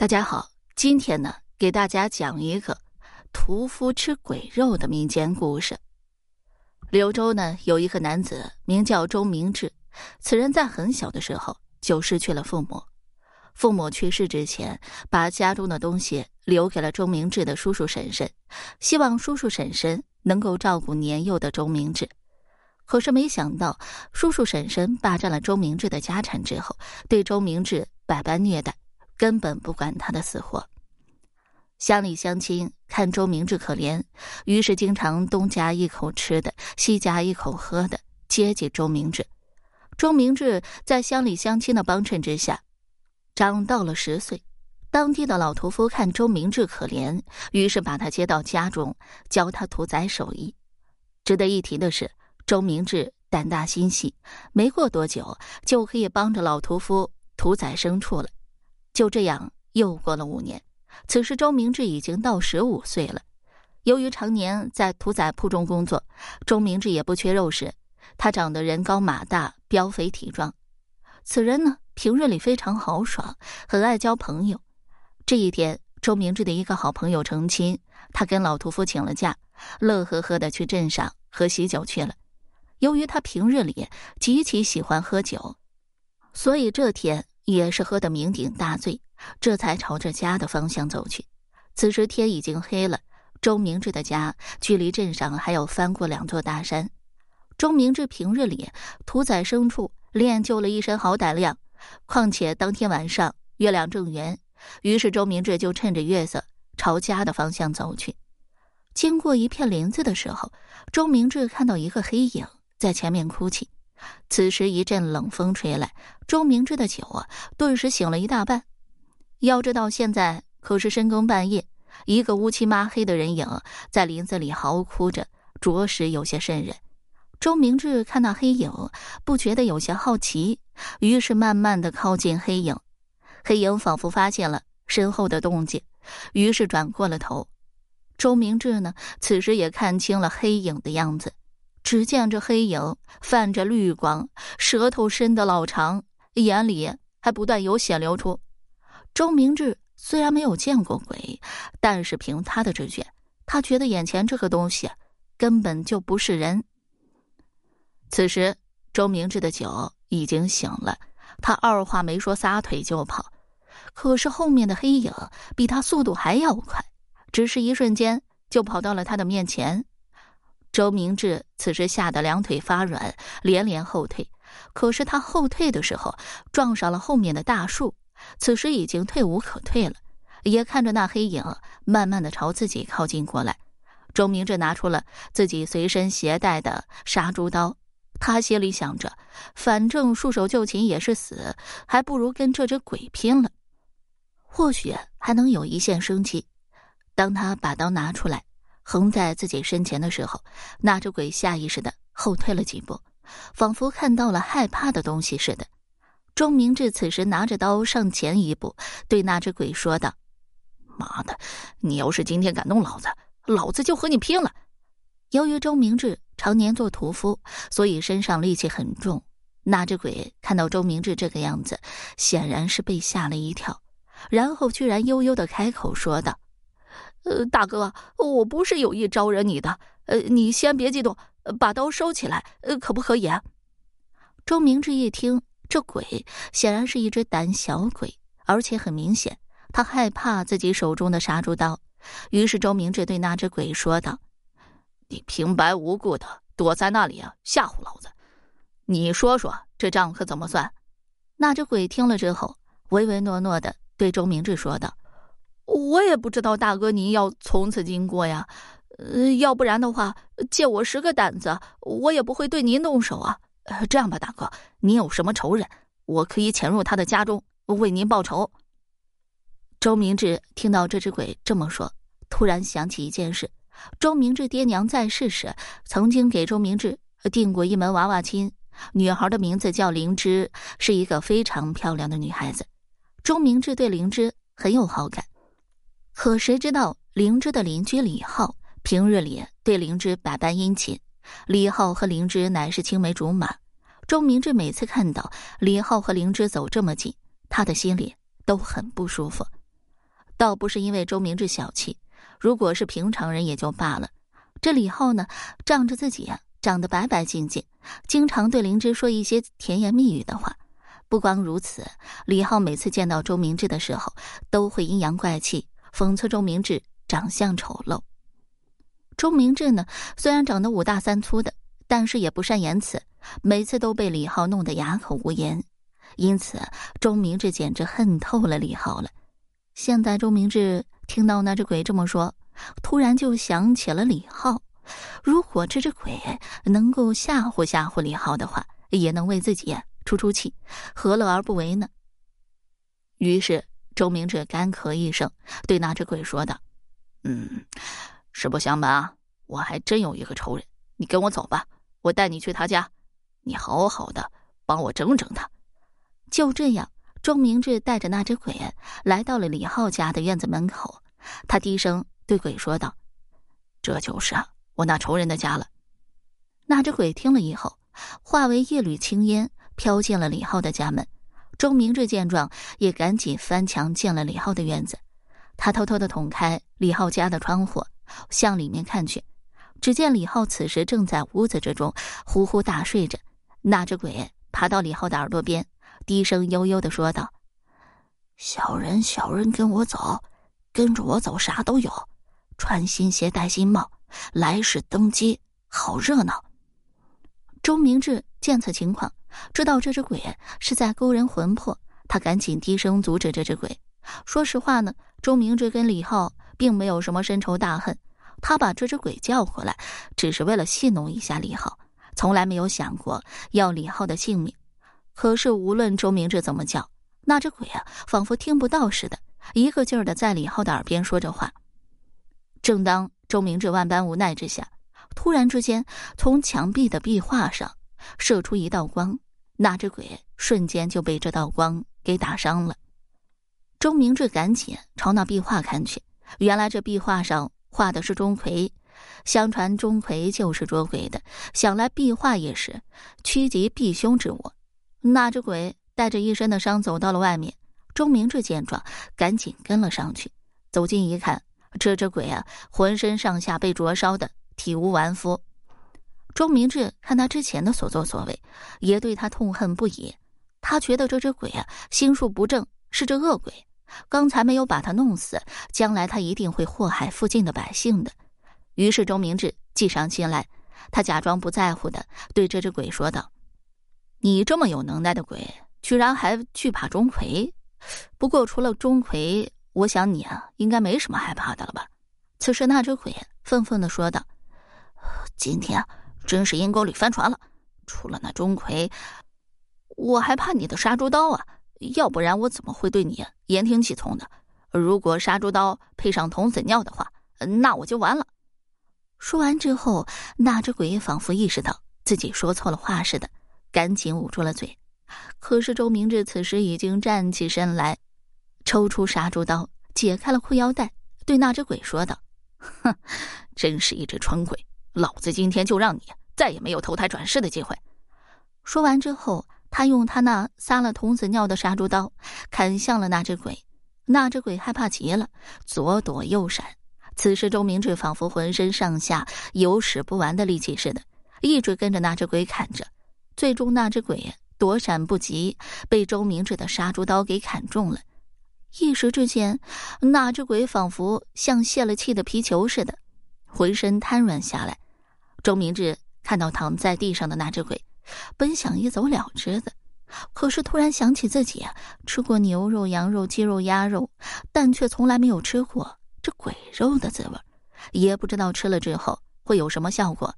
大家好，今天呢，给大家讲一个屠夫吃鬼肉的民间故事。柳州呢，有一个男子名叫周明志，此人在很小的时候就失去了父母。父母去世之前，把家中的东西留给了周明志的叔叔婶婶，希望叔叔婶婶能够照顾年幼的周明志。可是没想到，叔叔婶婶霸占了周明志的家产之后，对周明志百般虐待。根本不管他的死活。乡里乡亲看周明志可怜，于是经常东夹一口吃的，西夹一口喝的，接济周明志。周明志在乡里乡亲的帮衬之下，长到了十岁。当地的老屠夫看周明志可怜，于是把他接到家中，教他屠宰手艺。值得一提的是，周明志胆大心细，没过多久就可以帮着老屠夫屠宰牲畜了。就这样又过了五年，此时周明志已经到十五岁了。由于常年在屠宰铺中工作，周明志也不缺肉食。他长得人高马大，膘肥体壮。此人呢，平日里非常豪爽，很爱交朋友。这一天，周明志的一个好朋友成亲，他跟老屠夫请了假，乐呵呵的去镇上喝喜酒去了。由于他平日里极其喜欢喝酒，所以这天。也是喝得酩酊大醉，这才朝着家的方向走去。此时天已经黑了，周明志的家距离镇上还要翻过两座大山。周明志平日里屠宰牲畜，练就了一身好胆量。况且当天晚上月亮正圆，于是周明志就趁着月色朝家的方向走去。经过一片林子的时候，周明志看到一个黑影在前面哭泣。此时一阵冷风吹来，周明志的酒啊，顿时醒了一大半。要知道现在可是深更半夜，一个乌漆抹黑的人影在林子里嚎哭着，着实有些瘆人。周明志看那黑影，不觉得有些好奇，于是慢慢的靠近黑影。黑影仿佛发现了身后的动静，于是转过了头。周明志呢，此时也看清了黑影的样子。只见这黑影泛着绿光，舌头伸得老长，眼里还不断有血流出。周明志虽然没有见过鬼，但是凭他的直觉，他觉得眼前这个东西根本就不是人。此时，周明志的酒已经醒了，他二话没说，撒腿就跑。可是后面的黑影比他速度还要快，只是一瞬间就跑到了他的面前。周明志此时吓得两腿发软，连连后退。可是他后退的时候撞上了后面的大树，此时已经退无可退了。也看着那黑影慢慢的朝自己靠近过来，周明志拿出了自己随身携带的杀猪刀。他心里想着，反正束手就擒也是死，还不如跟这只鬼拼了，或许还能有一线生机。当他把刀拿出来。横在自己身前的时候，那只鬼下意识的后退了几步，仿佛看到了害怕的东西似的。钟明志此时拿着刀上前一步，对那只鬼说道：“妈的，你要是今天敢动老子，老子就和你拼了！”由于周明志常年做屠夫，所以身上戾气很重。那只鬼看到周明志这个样子，显然是被吓了一跳，然后居然悠悠的开口说道。呃，大哥，我不是有意招惹你的。呃，你先别激动，把刀收起来，呃，可不可以？周明志一听，这鬼显然是一只胆小鬼，而且很明显，他害怕自己手中的杀猪刀。于是，周明志对那只鬼说道：“你平白无故的躲在那里啊，吓唬老子！你说说，这账可怎么算？”那只鬼听了之后，唯唯诺诺的对周明志说道。我也不知道大哥您要从此经过呀，呃，要不然的话，借我十个胆子，我也不会对您动手啊。这样吧，大哥，您有什么仇人，我可以潜入他的家中为您报仇。周明志听到这只鬼这么说，突然想起一件事：周明志爹娘在世时，曾经给周明志定过一门娃娃亲，女孩的名字叫灵芝，是一个非常漂亮的女孩子。周明志对灵芝很有好感。可谁知道灵芝的邻居李浩平日里对灵芝百般殷勤，李浩和灵芝乃是青梅竹马。周明志每次看到李浩和灵芝走这么近，他的心里都很不舒服。倒不是因为周明志小气，如果是平常人也就罢了。这李浩呢，仗着自己呀长得白白净净，经常对灵芝说一些甜言蜜语的话。不光如此，李浩每次见到周明志的时候，都会阴阳怪气，讽刺周明志长相丑陋。周明志呢，虽然长得五大三粗的，但是也不善言辞，每次都被李浩弄得哑口无言。因此，周明志简直恨透了李浩了。现在，周明志听到那只鬼这么说，突然就想起了李浩。如果这只鬼能够吓唬吓唬李浩的话，也能为自己。出出气，何乐而不为呢？于是周明志干咳一声，对那只鬼说道：“嗯，实不相瞒啊，我还真有一个仇人。你跟我走吧，我带你去他家，你好好的帮我整整他。”就这样，周明志带着那只鬼来到了李浩家的院子门口。他低声对鬼说道：“这就是我那仇人的家了。”那只鬼听了以后，化为一缕青烟。飘进了李浩的家门，周明志见状也赶紧翻墙进了李浩的院子。他偷偷的捅开李浩家的窗户，向里面看去，只见李浩此时正在屋子之中呼呼大睡着。那只鬼爬到李浩的耳朵边，低声悠悠的说道：“小人，小人，跟我走，跟着我走，啥都有，穿新鞋，戴新帽，来世登基，好热闹。”周明志见此情况。知道这只鬼是在勾人魂魄，他赶紧低声阻止这只鬼。说实话呢，周明志跟李浩并没有什么深仇大恨，他把这只鬼叫回来，只是为了戏弄一下李浩，从来没有想过要李浩的性命。可是无论周明志怎么叫，那只鬼啊，仿佛听不到似的，一个劲儿的在李浩的耳边说着话。正当周明志万般无奈之下，突然之间，从墙壁的壁画上。射出一道光，那只鬼瞬间就被这道光给打伤了。钟明志赶紧朝那壁画看去，原来这壁画上画的是钟馗。相传钟馗就是捉鬼的，想来壁画也是趋吉避凶之物。那只鬼带着一身的伤走到了外面，钟明志见状，赶紧跟了上去。走近一看，这只鬼啊，浑身上下被灼烧的体无完肤。钟明志看他之前的所作所为，也对他痛恨不已。他觉得这只鬼啊，心术不正，是只恶鬼。刚才没有把他弄死，将来他一定会祸害附近的百姓的。于是钟明志计上心来，他假装不在乎的对这只鬼说道：“你这么有能耐的鬼，居然还惧怕钟馗？不过除了钟馗，我想你啊，应该没什么害怕的了吧？”此时那只鬼愤愤的说道：“今天。”真是阴沟里翻船了！除了那钟馗，我还怕你的杀猪刀啊！要不然我怎么会对你言听计从的？如果杀猪刀配上童子尿的话，那我就完了。说完之后，那只鬼仿佛意识到自己说错了话似的，赶紧捂住了嘴。可是周明志此时已经站起身来，抽出杀猪刀，解开了裤腰带，对那只鬼说道：“哼，真是一只蠢鬼！老子今天就让你……”再也没有投胎转世的机会。说完之后，他用他那撒了童子尿的杀猪刀砍向了那只鬼。那只鬼害怕极了，左躲右闪。此时，周明志仿佛浑身上下有使不完的力气似的，一直跟着那只鬼砍着。最终，那只鬼躲闪不及，被周明志的杀猪刀给砍中了。一时之间，那只鬼仿佛像泄了气的皮球似的，浑身瘫软下来。周明志。看到躺在地上的那只鬼，本想一走了之的，可是突然想起自己吃过牛肉、羊肉、鸡肉、鸭肉，但却从来没有吃过这鬼肉的滋味，也不知道吃了之后会有什么效果。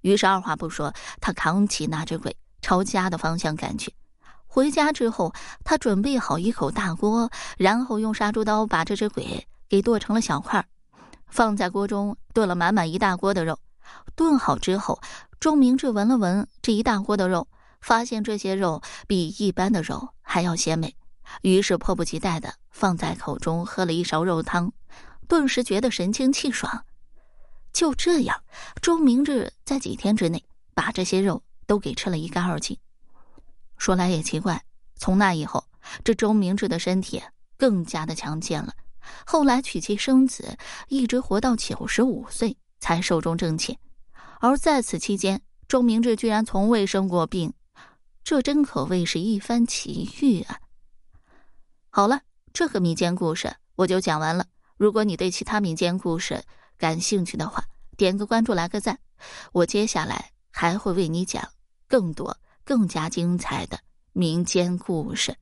于是二话不说，他扛起那只鬼朝家的方向赶去。回家之后，他准备好一口大锅，然后用杀猪刀把这只鬼给剁成了小块，放在锅中炖了满满一大锅的肉。炖好之后，钟明志闻了闻这一大锅的肉，发现这些肉比一般的肉还要鲜美，于是迫不及待的放在口中喝了一勺肉汤，顿时觉得神清气爽。就这样，钟明志在几天之内把这些肉都给吃了一干二净。说来也奇怪，从那以后，这钟明志的身体更加的强健了，后来娶妻生子，一直活到九十五岁才寿终正寝。而在此期间，钟明志居然从未生过病，这真可谓是一番奇遇啊！好了，这个民间故事我就讲完了。如果你对其他民间故事感兴趣的话，点个关注，来个赞，我接下来还会为你讲更多、更加精彩的民间故事。